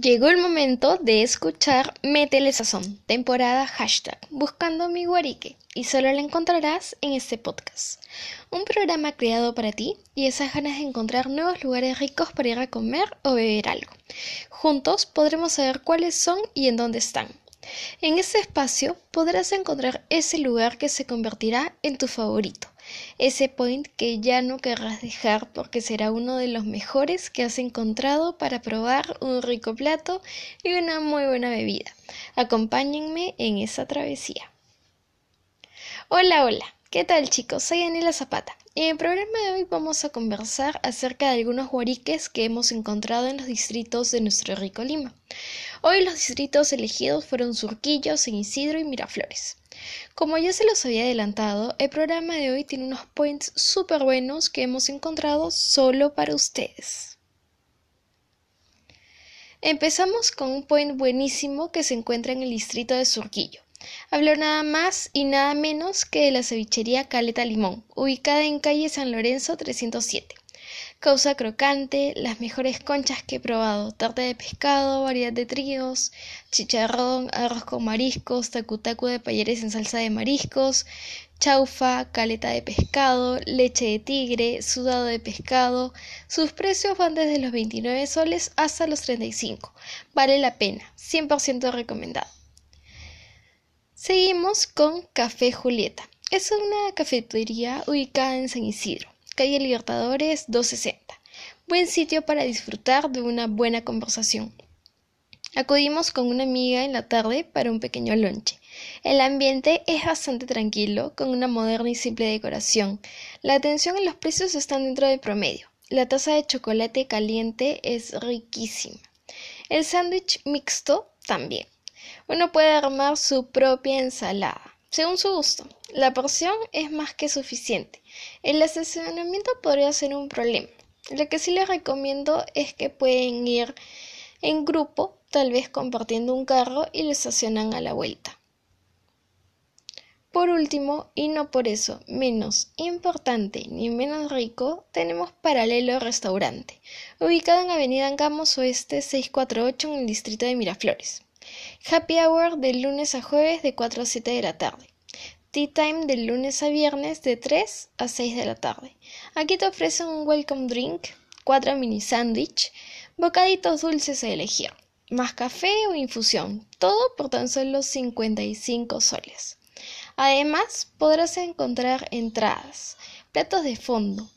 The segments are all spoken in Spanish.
Llegó el momento de escuchar Métele Sazón, temporada hashtag Buscando mi guarique, y solo la encontrarás en este podcast. Un programa creado para ti y esas ganas de encontrar nuevos lugares ricos para ir a comer o beber algo. Juntos podremos saber cuáles son y en dónde están. En este espacio podrás encontrar ese lugar que se convertirá en tu favorito ese point que ya no querrás dejar porque será uno de los mejores que has encontrado para probar un rico plato y una muy buena bebida. Acompáñenme en esa travesía. Hola, hola. ¿Qué tal chicos? Soy Daniela Zapata en el programa de hoy vamos a conversar acerca de algunos guariques que hemos encontrado en los distritos de nuestro rico Lima. Hoy los distritos elegidos fueron Surquillo, San Isidro y Miraflores. Como ya se los había adelantado, el programa de hoy tiene unos points súper buenos que hemos encontrado solo para ustedes. Empezamos con un point buenísimo que se encuentra en el distrito de Surquillo. Hablo nada más y nada menos que de la cevichería Caleta Limón, ubicada en calle San Lorenzo 307. Causa crocante, las mejores conchas que he probado, tarta de pescado, variedad de tríos, chicharrón, arroz con mariscos, tacutacu de payeres en salsa de mariscos, chaufa, caleta de pescado, leche de tigre, sudado de pescado. Sus precios van desde los 29 soles hasta los 35. Vale la pena, 100% recomendado. Seguimos con Café Julieta. Es una cafetería ubicada en San Isidro calle Libertadores 260. Buen sitio para disfrutar de una buena conversación. Acudimos con una amiga en la tarde para un pequeño lonche. El ambiente es bastante tranquilo, con una moderna y simple decoración. La atención y los precios están dentro del promedio. La taza de chocolate caliente es riquísima. El sándwich mixto también. Uno puede armar su propia ensalada, según su gusto. La porción es más que suficiente. El estacionamiento podría ser un problema. Lo que sí les recomiendo es que pueden ir en grupo, tal vez compartiendo un carro y lo estacionan a la vuelta. Por último, y no por eso menos importante ni menos rico, tenemos Paralelo Restaurante, ubicado en Avenida Angamos Oeste 648 en el distrito de Miraflores. Happy Hour de lunes a jueves de 4 a 7 de la tarde. Tea Time de lunes a viernes de 3 a 6 de la tarde. Aquí te ofrecen un welcome drink, cuatro mini sándwich, bocaditos dulces a elegir, más café o infusión, todo por tan solo 55 soles. Además, podrás encontrar entradas, platos de fondo,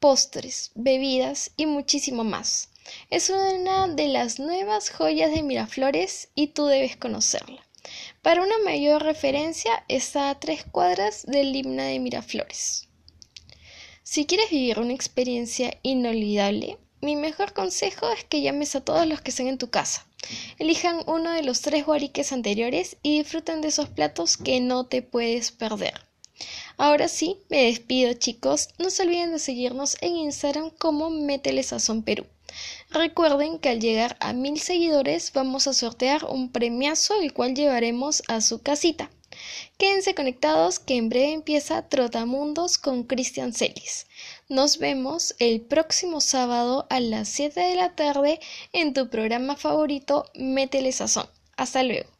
postres, bebidas y muchísimo más. Es una de las nuevas joyas de Miraflores y tú debes conocerla. Para una mayor referencia está a tres cuadras del himno de Miraflores. Si quieres vivir una experiencia inolvidable, mi mejor consejo es que llames a todos los que estén en tu casa. Elijan uno de los tres guariques anteriores y disfruten de esos platos que no te puedes perder. Ahora sí, me despido chicos. No se olviden de seguirnos en Instagram como Métele Sazón Perú. Recuerden que al llegar a mil seguidores vamos a sortear un premiazo el cual llevaremos a su casita. Quédense conectados que en breve empieza Trotamundos con Cristian Celis. Nos vemos el próximo sábado a las 7 de la tarde en tu programa favorito Métele Sazón. Hasta luego.